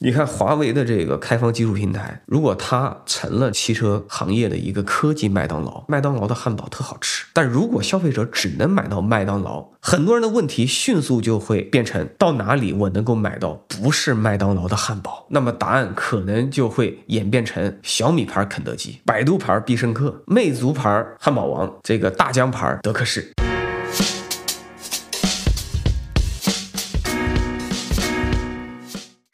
你看华为的这个开放技术平台，如果它成了汽车行业的一个科技麦当劳，麦当劳的汉堡特好吃。但如果消费者只能买到麦当劳，很多人的问题迅速就会变成到哪里我能够买到不是麦当劳的汉堡？那么答案可能就会演变成小米牌肯德基、百度牌必胜客、魅族牌汉堡王、这个大疆牌德克士。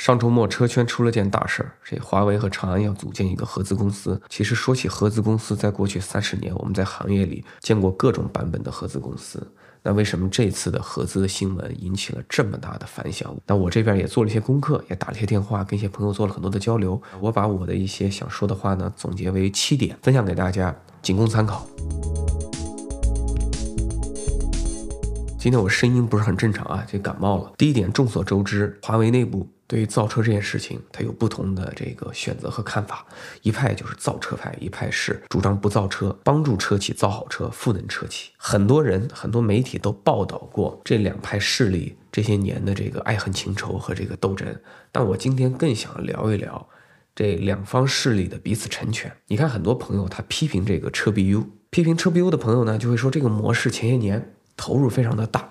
上周末，车圈出了件大事儿，这华为和长安要组建一个合资公司。其实说起合资公司，在过去三十年，我们在行业里见过各种版本的合资公司。那为什么这次的合资的新闻引起了这么大的反响？那我这边也做了一些功课，也打了一些电话，跟一些朋友做了很多的交流。我把我的一些想说的话呢，总结为七点，分享给大家，仅供参考。今天我声音不是很正常啊，这感冒了。第一点，众所周知，华为内部。对于造车这件事情，他有不同的这个选择和看法。一派就是造车派，一派是主张不造车，帮助车企造好车，赋能车企。很多人、很多媒体都报道过这两派势力这些年的这个爱恨情仇和这个斗争。但我今天更想聊一聊这两方势力的彼此成全。你看，很多朋友他批评这个车 BU，批评车 BU 的朋友呢，就会说这个模式前些年投入非常的大。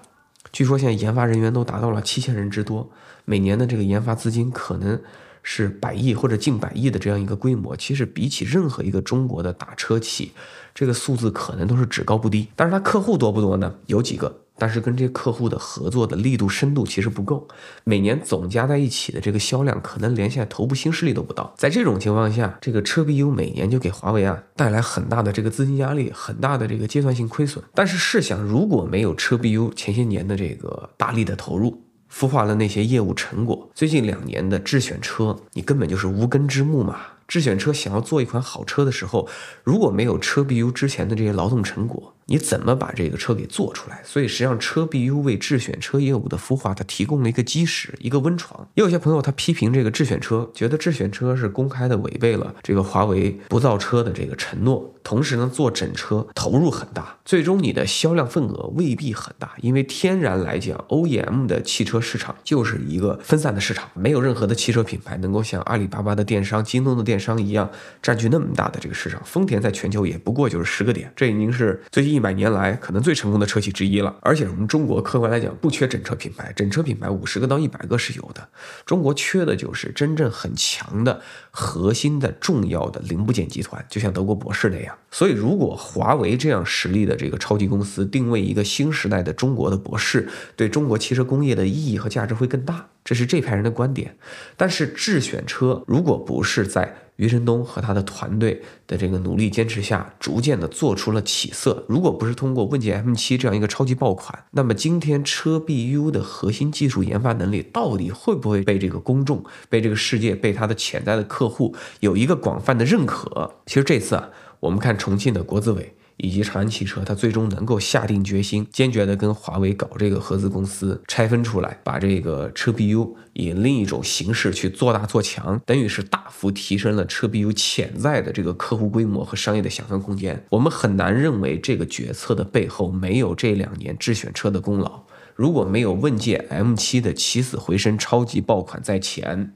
据说现在研发人员都达到了七千人之多，每年的这个研发资金可能是百亿或者近百亿的这样一个规模。其实比起任何一个中国的大车企，这个数字可能都是只高不低。但是它客户多不多呢？有几个。但是跟这客户的合作的力度深度其实不够，每年总加在一起的这个销量可能连现在头部新势力都不到。在这种情况下，这个车 BU 每年就给华为啊带来很大的这个资金压力，很大的这个阶段性亏损。但是试想，如果没有车 BU 前些年的这个大力的投入，孵化了那些业务成果，最近两年的智选车，你根本就是无根之木嘛。智选车想要做一款好车的时候，如果没有车 BU 之前的这些劳动成果，你怎么把这个车给做出来？所以实际上车 BU 为智选车业务的孵化，它提供了一个基石，一个温床。也有些朋友他批评这个智选车，觉得智选车是公开的违背了这个华为不造车的这个承诺，同时呢做整车投入很大，最终你的销量份额未必很大，因为天然来讲，OEM 的汽车市场就是一个分散的市场，没有任何的汽车品牌能够像阿里巴巴的电商、京东的电。电商一样占据那么大的这个市场，丰田在全球也不过就是十个点，这已经是最近一百年来可能最成功的车企之一了。而且我们中国客观来讲不缺整车品牌，整车品牌五十个到一百个是有的。中国缺的就是真正很强的核心的重要的零部件集团，就像德国博士那样。所以，如果华为这样实力的这个超级公司定位一个新时代的中国的博士，对中国汽车工业的意义和价值会更大。这是这派人的观点。但是智选车如果不是在余承东和他的团队的这个努力坚持下，逐渐的做出了起色。如果不是通过问界 M7 这样一个超级爆款，那么今天车 BU 的核心技术研发能力到底会不会被这个公众、被这个世界、被他的潜在的客户有一个广泛的认可？其实这次啊，我们看重庆的国资委。以及长安汽车，它最终能够下定决心，坚决的跟华为搞这个合资公司，拆分出来，把这个车 BU 以另一种形式去做大做强，等于是大幅提升了车 BU 潜在的这个客户规模和商业的想象空间。我们很难认为这个决策的背后没有这两年智选车的功劳。如果没有问界 M7 的起死回生超级爆款在前，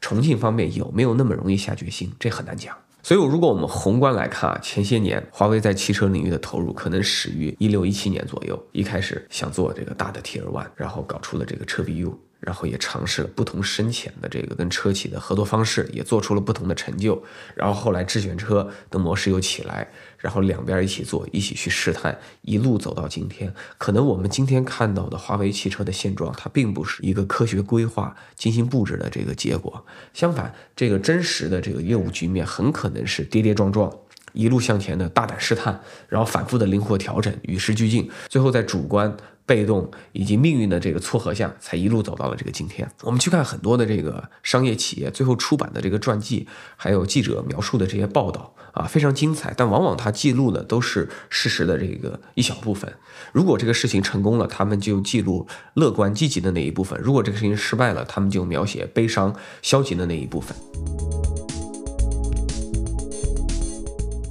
重庆方面有没有那么容易下决心？这很难讲。所以，如果我们宏观来看啊，前些年华为在汽车领域的投入可能始于一六一七年左右，一开始想做这个大的 Tier One，然后搞出了这个车 BU。然后也尝试了不同深浅的这个跟车企的合作方式，也做出了不同的成就。然后后来智选车的模式又起来，然后两边一起做，一起去试探，一路走到今天。可能我们今天看到的华为汽车的现状，它并不是一个科学规划、精心布置的这个结果。相反，这个真实的这个业务局面很可能是跌跌撞撞。一路向前的大胆试探，然后反复的灵活调整，与时俱进，最后在主观、被动以及命运的这个撮合下，才一路走到了这个今天。我们去看很多的这个商业企业最后出版的这个传记，还有记者描述的这些报道啊，非常精彩，但往往它记录的都是事实的这个一小部分。如果这个事情成功了，他们就记录乐观积极的那一部分；如果这个事情失败了，他们就描写悲伤消极的那一部分。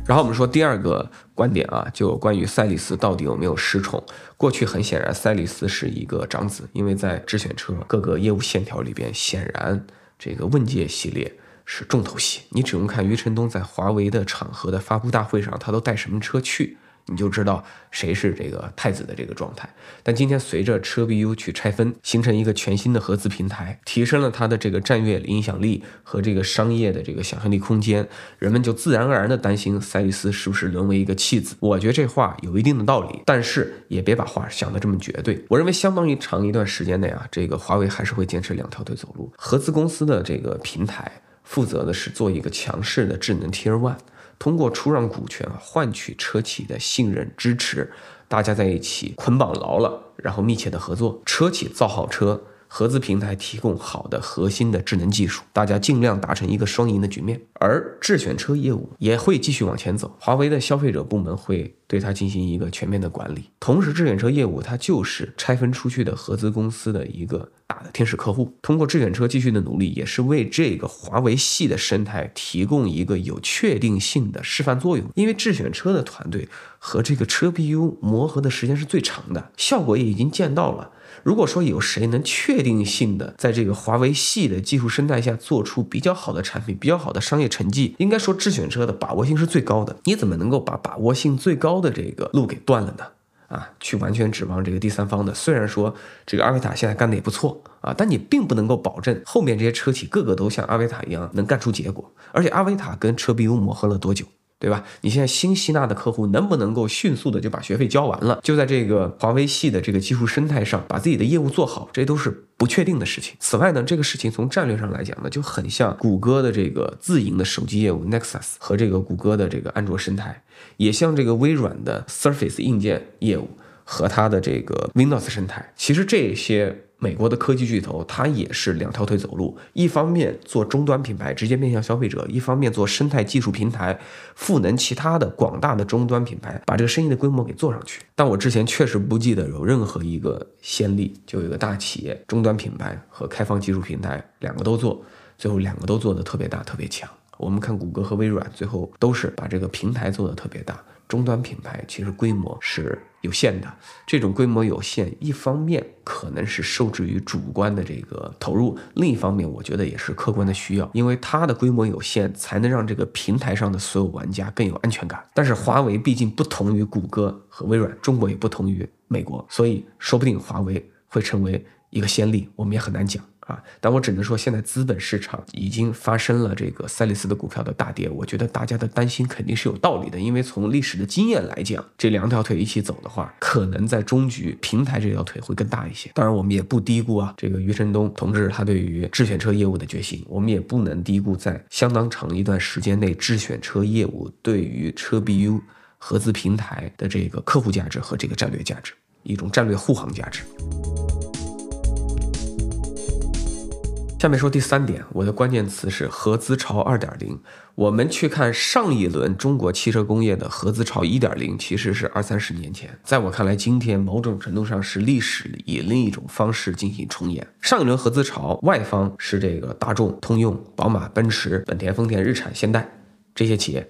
然后我们说第二个观点啊，就关于赛利斯到底有没有失宠。过去很显然，赛利斯是一个长子，因为在智选车各个业务线条里边，显然。这个问界系列是重头戏。你只用看余承东在华为的场合的发布大会上，他都带什么车去。你就知道谁是这个太子的这个状态。但今天随着车 BU 去拆分，形成一个全新的合资平台，提升了它的这个战略影响力和这个商业的这个想象力空间，人们就自然而然的担心赛力斯是不是沦为一个弃子。我觉得这话有一定的道理，但是也别把话想得这么绝对。我认为相当于长一段时间内啊，这个华为还是会坚持两条腿走路。合资公司的这个平台负责的是做一个强势的智能 Tier One。通过出让股权换取车企的信任支持，大家在一起捆绑牢了，然后密切的合作，车企造好车。合资平台提供好的核心的智能技术，大家尽量达成一个双赢的局面。而智选车业务也会继续往前走，华为的消费者部门会对它进行一个全面的管理。同时，智选车业务它就是拆分出去的合资公司的一个大的天使客户。通过智选车继续的努力，也是为这个华为系的生态提供一个有确定性的示范作用。因为智选车的团队和这个车 BU 磨合的时间是最长的，效果也已经见到了。如果说有谁能确定性的在这个华为系的技术生态下做出比较好的产品、比较好的商业成绩，应该说智选车的把握性是最高的。你怎么能够把把握性最高的这个路给断了呢？啊，去完全指望这个第三方的。虽然说这个阿维塔现在干的也不错啊，但你并不能够保证后面这些车企个个都像阿维塔一样能干出结果。而且阿维塔跟车 BU 磨合了多久？对吧？你现在新吸纳的客户能不能够迅速的就把学费交完了？就在这个华为系的这个技术生态上，把自己的业务做好，这都是不确定的事情。此外呢，这个事情从战略上来讲呢，就很像谷歌的这个自营的手机业务 Nexus 和这个谷歌的这个安卓生态，也像这个微软的 Surface 硬件业务和它的这个 Windows 生态。其实这些。美国的科技巨头，它也是两条腿走路，一方面做终端品牌，直接面向消费者；一方面做生态技术平台，赋能其他的广大的终端品牌，把这个生意的规模给做上去。但我之前确实不记得有任何一个先例，就有一个大企业终端品牌和开放技术平台两个都做，最后两个都做的特别大、特别强。我们看谷歌和微软，最后都是把这个平台做的特别大。终端品牌其实规模是有限的，这种规模有限，一方面可能是受制于主观的这个投入，另一方面我觉得也是客观的需要，因为它的规模有限，才能让这个平台上的所有玩家更有安全感。但是华为毕竟不同于谷歌和微软，中国也不同于美国，所以说不定华为会成为一个先例，我们也很难讲。啊，但我只能说，现在资本市场已经发生了这个赛力斯的股票的大跌。我觉得大家的担心肯定是有道理的，因为从历史的经验来讲，这两条腿一起走的话，可能在中局平台这条腿会更大一些。当然，我们也不低估啊，这个余承东同志他对于智选车业务的决心，我们也不能低估在相当长一段时间内智选车业务对于车 BU 合资平台的这个客户价值和这个战略价值，一种战略护航价值。下面说第三点，我的关键词是合资潮二点零。我们去看上一轮中国汽车工业的合资潮一点零，其实是二三十年前。在我看来，今天某种程度上是历史以另一种方式进行重演。上一轮合资潮，外方是这个大众、通用、宝马、奔驰、本田、丰田、日产、现代这些企业。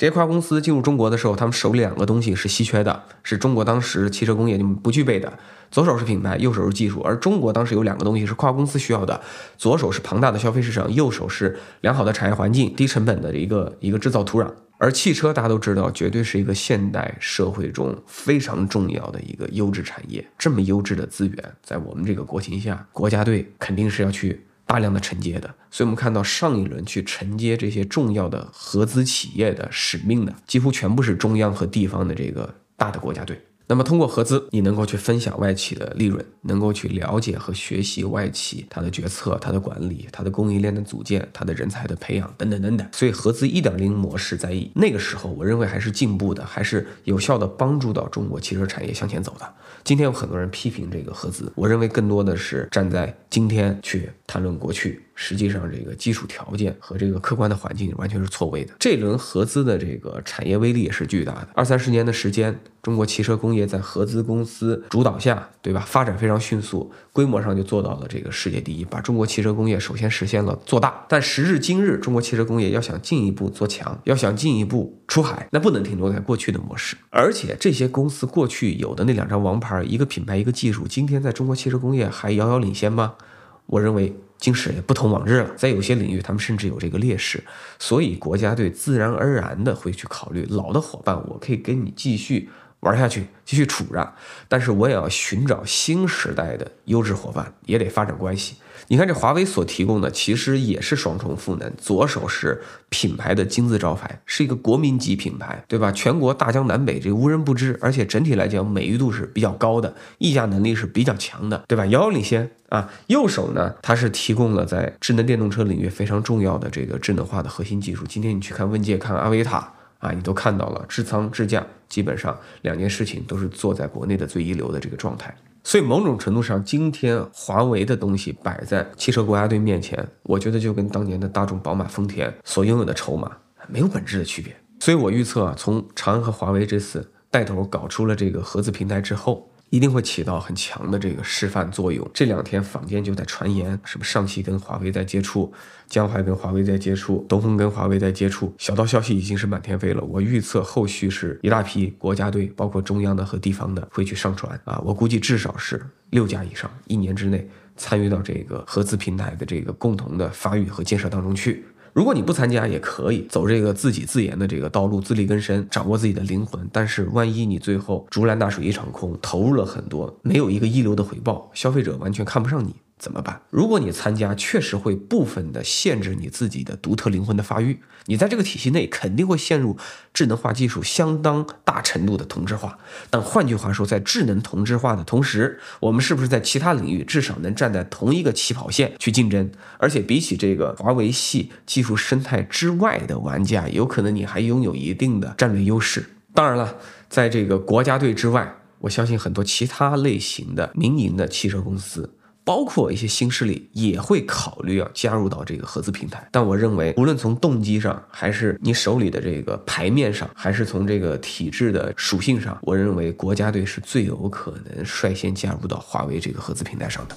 这些跨国公司进入中国的时候，他们手里两个东西是稀缺的，是中国当时汽车工业不具备的。左手是品牌，右手是技术。而中国当时有两个东西是跨国公司需要的：左手是庞大的消费市场，右手是良好的产业环境、低成本的一个一个制造土壤。而汽车大家都知道，绝对是一个现代社会中非常重要的一个优质产业。这么优质的资源，在我们这个国情下，国家队肯定是要去。大量的承接的，所以我们看到上一轮去承接这些重要的合资企业的使命的，几乎全部是中央和地方的这个大的国家队。那么通过合资，你能够去分享外企的利润，能够去了解和学习外企它的决策、它的管理、它的供应链的组建、它的人才的培养等等等等。所以合资一点零模式在那个时候，我认为还是进步的，还是有效的帮助到中国汽车产业向前走的。今天有很多人批评这个合资，我认为更多的是站在今天去谈论过去。实际上，这个基础条件和这个客观的环境完全是错位的。这轮合资的这个产业威力也是巨大的。二三十年的时间，中国汽车工业在合资公司主导下，对吧？发展非常迅速，规模上就做到了这个世界第一，把中国汽车工业首先实现了做大。但时至今日，中国汽车工业要想进一步做强，要想进一步出海，那不能停留在过去的模式。而且这些公司过去有的那两张王牌，一个品牌，一个技术，今天在中国汽车工业还遥遥领先吗？我认为。今时也不同往日了，在有些领域他们甚至有这个劣势，所以国家队自然而然的会去考虑老的伙伴，我可以跟你继续。玩下去，继续处着，但是我也要寻找新时代的优质伙伴，也得发展关系。你看，这华为所提供的其实也是双重赋能，左手是品牌的金字招牌，是一个国民级品牌，对吧？全国大江南北这无人不知，而且整体来讲美誉度是比较高的，溢价能力是比较强的，对吧？遥遥领先啊。右手呢，它是提供了在智能电动车领域非常重要的这个智能化的核心技术。今天你去看问界，看阿维塔。啊，你都看到了，智仓智驾，基本上两件事情都是做在国内的最一流的这个状态。所以某种程度上，今天华为的东西摆在汽车国家队面前，我觉得就跟当年的大众、宝马、丰田所拥有的筹码没有本质的区别。所以我预测啊，从长安和华为这次带头搞出了这个合资平台之后。一定会起到很强的这个示范作用。这两天坊间就在传言，什么上汽跟华为在接触，江淮跟华为在接触，东风跟华为在接触，小道消息已经是满天飞了。我预测后续是一大批国家队，包括中央的和地方的会去上传啊。我估计至少是六家以上，一年之内参与到这个合资平台的这个共同的发育和建设当中去。如果你不参加也可以走这个自己自研的这个道路，自力更生，掌握自己的灵魂。但是万一你最后竹篮打水一场空，投入了很多，没有一个一流的回报，消费者完全看不上你。怎么办？如果你参加，确实会部分的限制你自己的独特灵魂的发育。你在这个体系内肯定会陷入智能化技术相当大程度的同质化。但换句话说，在智能同质化的同时，我们是不是在其他领域至少能站在同一个起跑线去竞争？而且比起这个华为系技术生态之外的玩家，有可能你还拥有一定的战略优势。当然了，在这个国家队之外，我相信很多其他类型的民营的汽车公司。包括一些新势力也会考虑要加入到这个合资平台，但我认为，无论从动机上，还是你手里的这个牌面上，还是从这个体制的属性上，我认为国家队是最有可能率先加入到华为这个合资平台上的。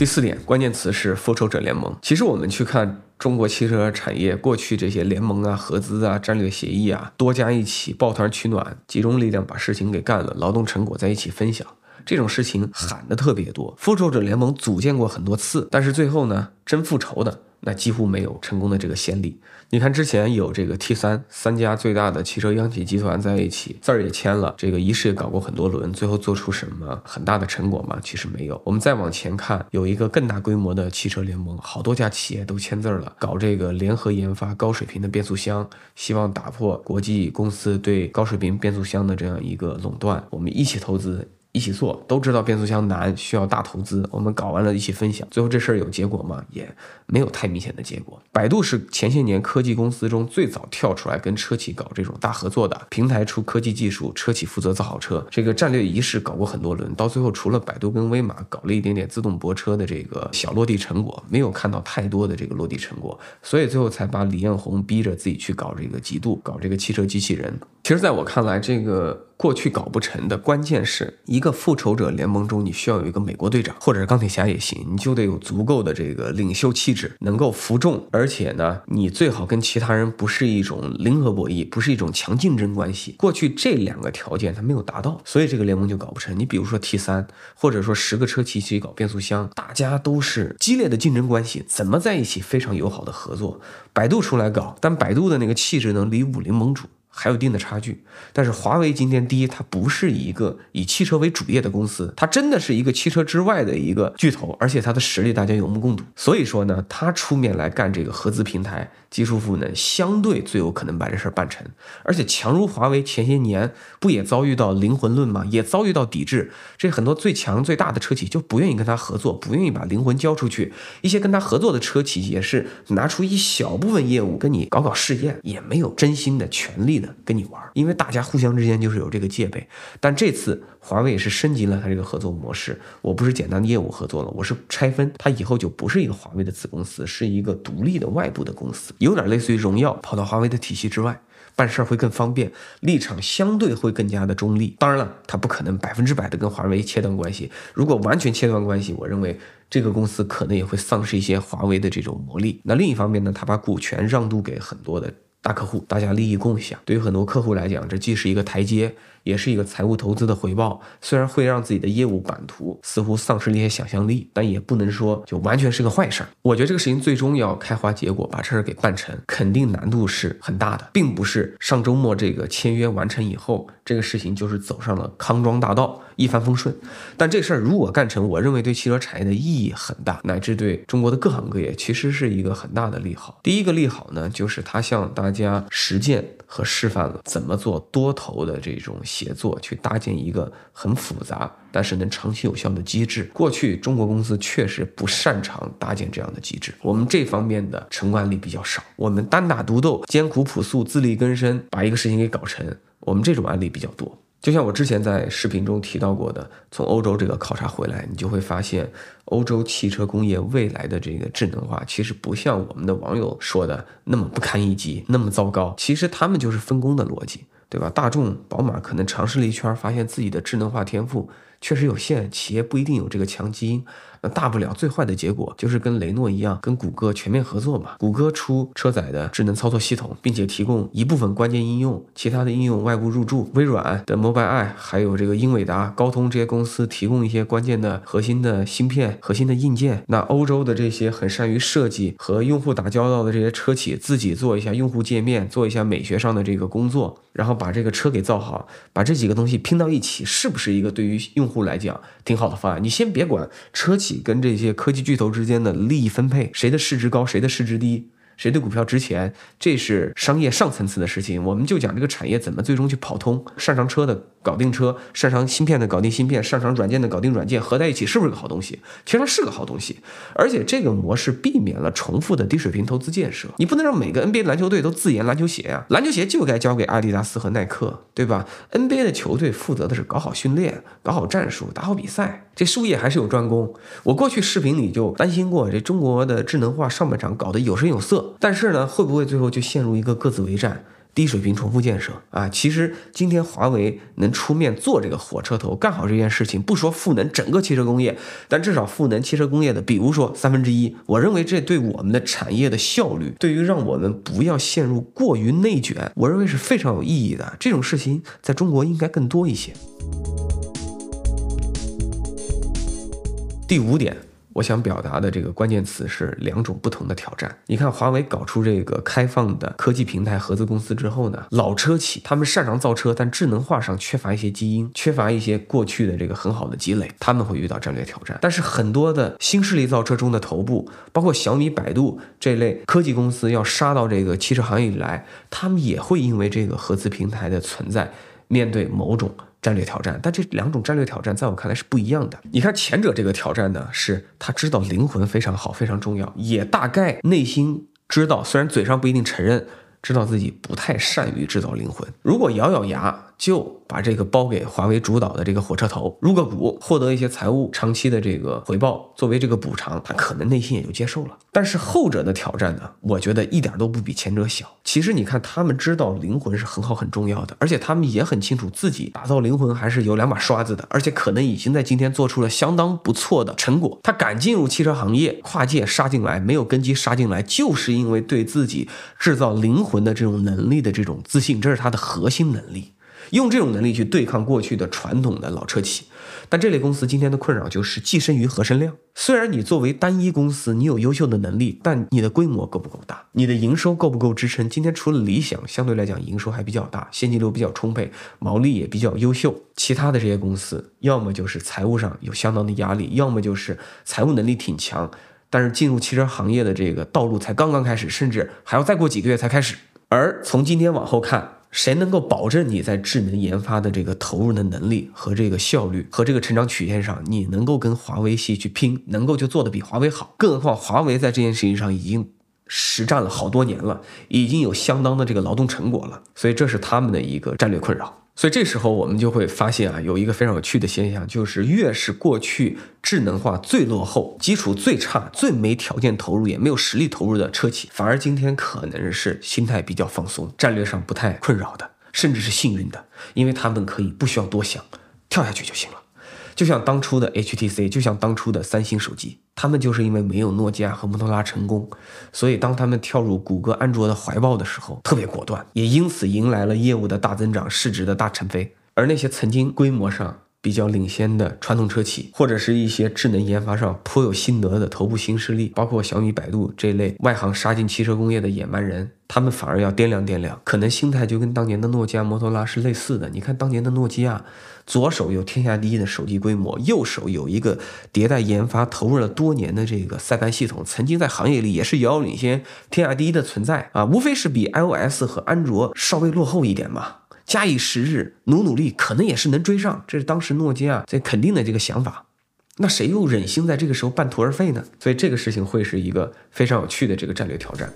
第四点，关键词是复仇者联盟。其实我们去看。中国汽车产业过去这些联盟啊、合资啊、战略协议啊，多家一起抱团取暖，集中力量把事情给干了，劳动成果在一起分享，这种事情喊的特别多。复仇者联盟组建过很多次，但是最后呢，真复仇的。那几乎没有成功的这个先例。你看，之前有这个 T 三三家最大的汽车央企集团在一起，字儿也签了，这个仪式也搞过很多轮，最后做出什么很大的成果吗？其实没有。我们再往前看，有一个更大规模的汽车联盟，好多家企业都签字了，搞这个联合研发高水平的变速箱，希望打破国际公司对高水平变速箱的这样一个垄断。我们一起投资。一起做，都知道变速箱难，需要大投资。我们搞完了，一起分享。最后这事儿有结果吗？也没有太明显的结果。百度是前些年科技公司中最早跳出来跟车企搞这种大合作的，平台出科技技术，车企负责造好车。这个战略仪式搞过很多轮，到最后除了百度跟威马搞了一点点自动泊车的这个小落地成果，没有看到太多的这个落地成果，所以最后才把李彦宏逼着自己去搞这个极度，搞这个汽车机器人。其实，在我看来，这个。过去搞不成的关键是一个复仇者联盟中，你需要有一个美国队长，或者是钢铁侠也行，你就得有足够的这个领袖气质，能够服众，而且呢，你最好跟其他人不是一种零和博弈，不是一种强竞争关系。过去这两个条件他没有达到，所以这个联盟就搞不成。你比如说 T 三，或者说十个车企一起搞变速箱，大家都是激烈的竞争关系，怎么在一起非常友好的合作？百度出来搞，但百度的那个气质能离武林盟主。还有一定的差距，但是华为今天第一，它不是一个以汽车为主业的公司，它真的是一个汽车之外的一个巨头，而且它的实力大家有目共睹。所以说呢，它出面来干这个合资平台技术赋能，相对最有可能把这事儿办成。而且强如华为，前些年不也遭遇到灵魂论吗？也遭遇到抵制，这很多最强最大的车企就不愿意跟他合作，不愿意把灵魂交出去。一些跟他合作的车企也是拿出一小部分业务跟你搞搞试验，也没有真心的全力的。跟你玩，因为大家互相之间就是有这个戒备。但这次华为也是升级了它这个合作模式，我不是简单的业务合作了，我是拆分，它以后就不是一个华为的子公司，是一个独立的外部的公司，有点类似于荣耀跑到华为的体系之外办事儿会更方便，立场相对会更加的中立。当然了，它不可能百分之百的跟华为切断关系。如果完全切断关系，我认为这个公司可能也会丧失一些华为的这种魔力。那另一方面呢，它把股权让渡给很多的。大客户，大家利益共享，对于很多客户来讲，这既是一个台阶，也是一个财务投资的回报。虽然会让自己的业务版图似乎丧失了一些想象力，但也不能说就完全是个坏事儿。我觉得这个事情最终要开花结果，把这事儿给办成，肯定难度是很大的，并不是上周末这个签约完成以后，这个事情就是走上了康庄大道，一帆风顺。但这事儿如果干成，我认为对汽车产业的意义很大，乃至对中国的各行各业其实是一个很大的利好。第一个利好呢，就是它向大家实践和示范了怎么做多头的这种协作，去搭建一个很复杂但是能长期有效的机制。过去中国公司确实不擅长搭建这样的机制，我们这方面的成功案例比较少。我们单打独斗、艰苦朴素、自力更生，把一个事情给搞成，我们这种案例比较多。就像我之前在视频中提到过的，从欧洲这个考察回来，你就会发现，欧洲汽车工业未来的这个智能化，其实不像我们的网友说的那么不堪一击，那么糟糕。其实他们就是分工的逻辑，对吧？大众、宝马可能尝试了一圈，发现自己的智能化天赋确实有限，企业不一定有这个强基因。那大不了最坏的结果就是跟雷诺一样，跟谷歌全面合作嘛。谷歌出车载的智能操作系统，并且提供一部分关键应用，其他的应用外部入驻。微软的 Mobileye，还有这个英伟达、高通这些公司提供一些关键的核心的芯片、核心的硬件。那欧洲的这些很善于设计和用户打交道的这些车企，自己做一下用户界面，做一下美学上的这个工作，然后把这个车给造好，把这几个东西拼到一起，是不是一个对于用户来讲挺好的方案？你先别管车企。跟这些科技巨头之间的利益分配，谁的市值高，谁的市值低，谁的股票值钱，这是商业上层次的事情。我们就讲这个产业怎么最终去跑通，上上车的。搞定车，擅长芯片的搞定芯片，擅长软件的搞定软件，合在一起是不是个好东西？其实它是个好东西，而且这个模式避免了重复的低水平投资建设。你不能让每个 NBA 篮球队都自研篮球鞋呀，篮球鞋就该交给阿迪达斯和耐克，对吧？NBA 的球队负责的是搞好训练、搞好战术、打好比赛，这术业还是有专攻。我过去视频里就担心过，这中国的智能化上半场搞得有声有色，但是呢，会不会最后就陷入一个各自为战？低水平重复建设啊，其实今天华为能出面做这个火车头，干好这件事情，不说赋能整个汽车工业，但至少赋能汽车工业的，比如说三分之一，我认为这对我们的产业的效率，对于让我们不要陷入过于内卷，我认为是非常有意义的。这种事情在中国应该更多一些。第五点。我想表达的这个关键词是两种不同的挑战。你看，华为搞出这个开放的科技平台合资公司之后呢，老车企他们擅长造车，但智能化上缺乏一些基因，缺乏一些过去的这个很好的积累，他们会遇到战略挑战。但是很多的新势力造车中的头部，包括小米、百度这类科技公司要杀到这个汽车行业里来，他们也会因为这个合资平台的存在，面对某种。战略挑战，但这两种战略挑战在我看来是不一样的。你看前者这个挑战呢，是他知道灵魂非常好，非常重要，也大概内心知道，虽然嘴上不一定承认，知道自己不太善于制造灵魂。如果咬咬牙就。把这个包给华为主导的这个火车头入个股，获得一些财务长期的这个回报，作为这个补偿，他可能内心也就接受了。但是后者的挑战呢，我觉得一点都不比前者小。其实你看，他们知道灵魂是很好很重要的，而且他们也很清楚自己打造灵魂还是有两把刷子的，而且可能已经在今天做出了相当不错的成果。他敢进入汽车行业，跨界杀进来，没有根基杀进来，就是因为对自己制造灵魂的这种能力的这种自信，这是他的核心能力。用这种能力去对抗过去的传统的老车企，但这类公司今天的困扰就是寄生于合生量。虽然你作为单一公司，你有优秀的能力，但你的规模够不够大？你的营收够不够支撑？今天除了理想，相对来讲营收还比较大，现金流比较充沛，毛利也比较优秀。其他的这些公司，要么就是财务上有相当的压力，要么就是财务能力挺强，但是进入汽车行业的这个道路才刚刚开始，甚至还要再过几个月才开始。而从今天往后看。谁能够保证你在智能研发的这个投入的能力和这个效率和这个成长曲线上，你能够跟华为系去拼，能够就做得比华为好？更何况华为在这件事情上已经实战了好多年了，已经有相当的这个劳动成果了，所以这是他们的一个战略困扰。所以这时候我们就会发现啊，有一个非常有趣的现象，就是越是过去智能化最落后、基础最差、最没条件投入也没有实力投入的车企，反而今天可能是心态比较放松、战略上不太困扰的，甚至是幸运的，因为他们可以不需要多想，跳下去就行了。就像当初的 HTC，就像当初的三星手机，他们就是因为没有诺基亚和摩托罗拉成功，所以当他们跳入谷歌、安卓的怀抱的时候，特别果断，也因此迎来了业务的大增长、市值的大腾飞。而那些曾经规模上比较领先的传统车企，或者是一些智能研发上颇有心得的头部新势力，包括小米、百度这类外行杀进汽车工业的野蛮人。他们反而要掂量掂量，可能心态就跟当年的诺基亚、摩托拉是类似的。你看当年的诺基亚，左手有天下第一的手机规模，右手有一个迭代研发投入了多年的这个塞班系统，曾经在行业里也是遥遥领先、天下第一的存在啊，无非是比 iOS 和安卓稍微落后一点嘛。假以时日，努努力，可能也是能追上。这是当时诺基亚这肯定的这个想法。那谁又忍心在这个时候半途而废呢？所以这个事情会是一个非常有趣的这个战略挑战。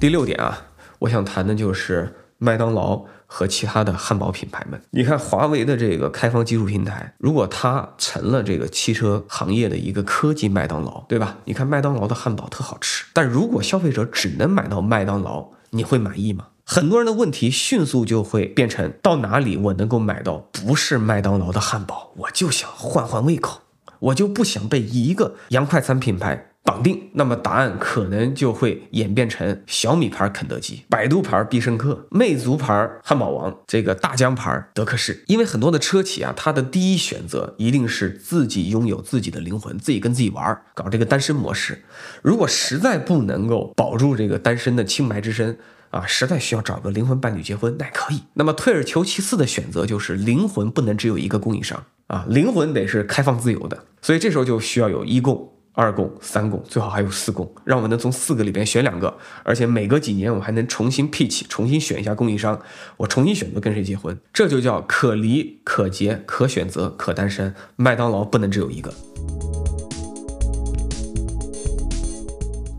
第六点啊，我想谈的就是麦当劳和其他的汉堡品牌们。你看华为的这个开放技术平台，如果它成了这个汽车行业的一个科技麦当劳，对吧？你看麦当劳的汉堡特好吃，但如果消费者只能买到麦当劳，你会满意吗？很多人的问题迅速就会变成到哪里我能够买到不是麦当劳的汉堡，我就想换换胃口，我就不想被一个洋快餐品牌。绑定，那么答案可能就会演变成小米牌肯德基、百度牌必胜客、魅族牌汉堡王、这个大疆牌德克士。因为很多的车企啊，它的第一选择一定是自己拥有自己的灵魂，自己跟自己玩，搞这个单身模式。如果实在不能够保住这个单身的清白之身啊，实在需要找个灵魂伴侣结婚，那也可以。那么退而求其次的选择就是灵魂不能只有一个供应商啊，灵魂得是开放自由的。所以这时候就需要有一供。二供、三供，最好还有四供，让我能从四个里边选两个，而且每隔几年我还能重新 pitch，重新选一下供应商，我重新选择跟谁结婚，这就叫可离、可结、可选择、可单身。麦当劳不能只有一个。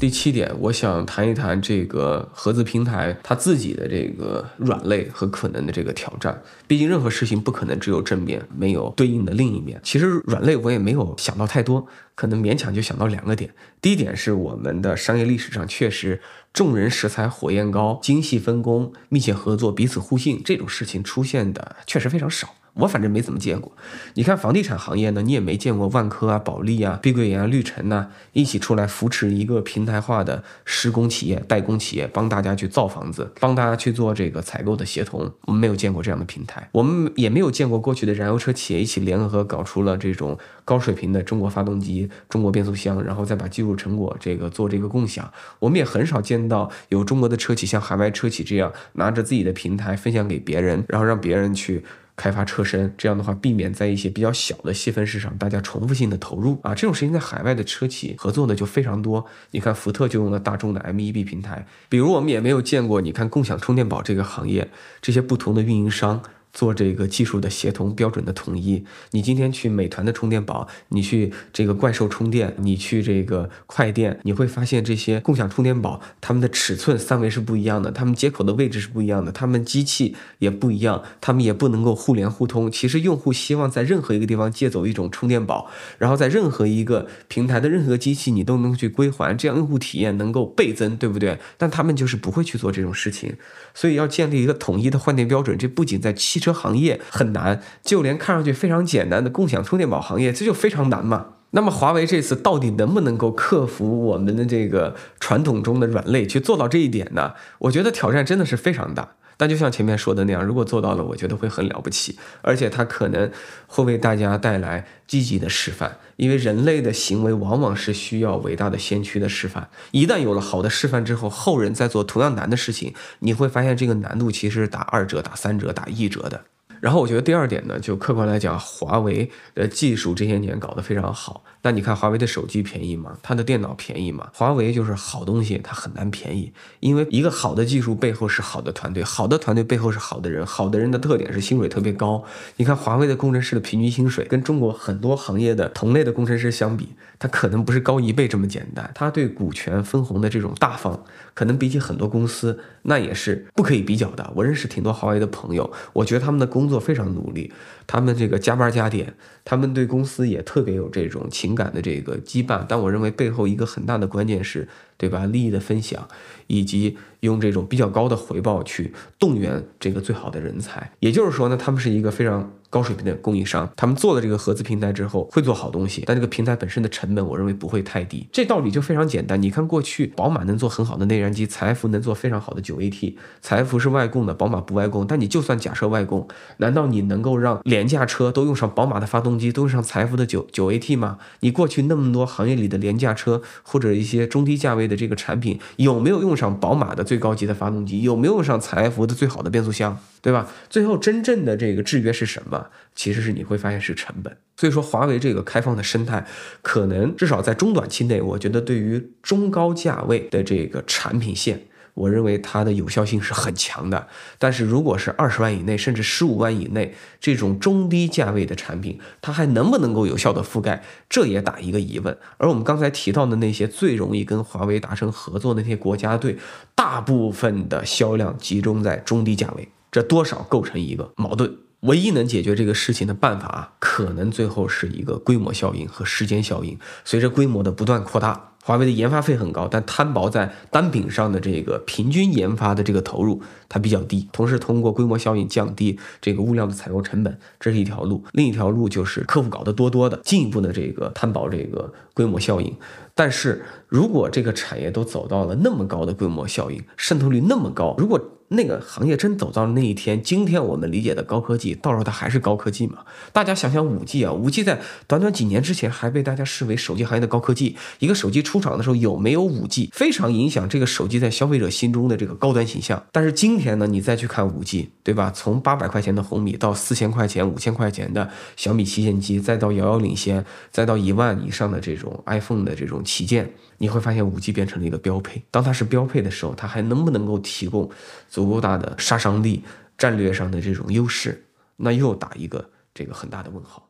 第七点，我想谈一谈这个合资平台它自己的这个软肋和可能的这个挑战。毕竟任何事情不可能只有正面，没有对应的另一面。其实软肋我也没有想到太多，可能勉强就想到两个点。第一点是我们的商业历史上确实众人拾柴火焰高，精细分工、密切合作、彼此互信这种事情出现的确实非常少。我反正没怎么见过，你看房地产行业呢，你也没见过万科啊、保利啊、碧桂园啊、绿城呐一起出来扶持一个平台化的施工企业、代工企业，帮大家去造房子，帮大家去做这个采购的协同。我们没有见过这样的平台，我们也没有见过过去的燃油车企业一起联合搞出了这种高水平的中国发动机、中国变速箱，然后再把技术成果这个做这个共享。我们也很少见到有中国的车企像海外车企这样拿着自己的平台分享给别人，然后让别人去。开发车身，这样的话避免在一些比较小的细分市场，大家重复性的投入啊，这种事情在海外的车企合作呢就非常多。你看福特就用了大众的 MEB 平台，比如我们也没有见过，你看共享充电宝这个行业，这些不同的运营商。做这个技术的协同标准的统一。你今天去美团的充电宝，你去这个怪兽充电，你去这个快电，你会发现这些共享充电宝，它们的尺寸三维是不一样的，它们接口的位置是不一样的，它们机器也不一样，它们也不能够互联互通。其实用户希望在任何一个地方借走一种充电宝，然后在任何一个平台的任何机器你都能去归还，这样用户体验能够倍增，对不对？但他们就是不会去做这种事情，所以要建立一个统一的换电标准，这不仅在汽车行业很难，就连看上去非常简单的共享充电宝行业，这就非常难嘛。那么华为这次到底能不能够克服我们的这个传统中的软肋，去做到这一点呢？我觉得挑战真的是非常大。但就像前面说的那样，如果做到了，我觉得会很了不起，而且它可能会为大家带来积极的示范。因为人类的行为往往是需要伟大的先驱的示范。一旦有了好的示范之后，后人在做同样难的事情，你会发现这个难度其实是打二折、打三折、打一折的。然后我觉得第二点呢，就客观来讲，华为的技术这些年搞得非常好。那你看华为的手机便宜吗？它的电脑便宜吗？华为就是好东西，它很难便宜，因为一个好的技术背后是好的团队，好的团队背后是好的人，好的人的特点是薪水特别高。你看华为的工程师的平均薪水跟中国很多行业的同类的工程师相比，它可能不是高一倍这么简单。他对股权分红的这种大方，可能比起很多公司那也是不可以比较的。我认识挺多华为的朋友，我觉得他们的工作非常努力，他们这个加班加点，他们对公司也特别有这种情。感的这个羁绊，但我认为背后一个很大的关键是，对吧？利益的分享，以及用这种比较高的回报去动员这个最好的人才。也就是说呢，他们是一个非常。高水平的供应商，他们做了这个合资平台之后会做好东西，但这个平台本身的成本，我认为不会太低。这道理就非常简单。你看过去宝马能做很好的内燃机，采埃孚能做非常好的九 AT，采埃孚是外供的，宝马不外供。但你就算假设外供，难道你能够让廉价车都用上宝马的发动机，都用上采埃孚的九九 AT 吗？你过去那么多行业里的廉价车或者一些中低价位的这个产品，有没有用上宝马的最高级的发动机？有没有用上采埃孚的最好的变速箱？对吧？最后真正的这个制约是什么？其实是你会发现是成本。所以说，华为这个开放的生态，可能至少在中短期内，我觉得对于中高价位的这个产品线，我认为它的有效性是很强的。但是如果是二十万以内，甚至十五万以内这种中低价位的产品，它还能不能够有效的覆盖？这也打一个疑问。而我们刚才提到的那些最容易跟华为达成合作的那些国家队，大部分的销量集中在中低价位。这多少构成一个矛盾，唯一能解决这个事情的办法，可能最后是一个规模效应和时间效应。随着规模的不断扩大，华为的研发费很高，但摊薄在单品上的这个平均研发的这个投入它比较低。同时，通过规模效应降低这个物料的采购成本，这是一条路。另一条路就是客户搞得多多的，进一步的这个摊薄这个规模效应。但是如果这个产业都走到了那么高的规模效应，渗透率那么高，如果那个行业真走到了那一天，今天我们理解的高科技，到时候它还是高科技吗？大家想想五 G 啊，五 G 在短短几年之前还被大家视为手机行业的高科技。一个手机出厂的时候有没有五 G，非常影响这个手机在消费者心中的这个高端形象。但是今天呢，你再去看五 G，对吧？从八百块钱的红米到四千块钱、五千块钱的小米旗舰机，再到遥遥领先，再到一万以上的这种 iPhone 的这种旗舰。你会发现五 G 变成了一个标配。当它是标配的时候，它还能不能够提供足够大的杀伤力、战略上的这种优势？那又打一个这个很大的问号。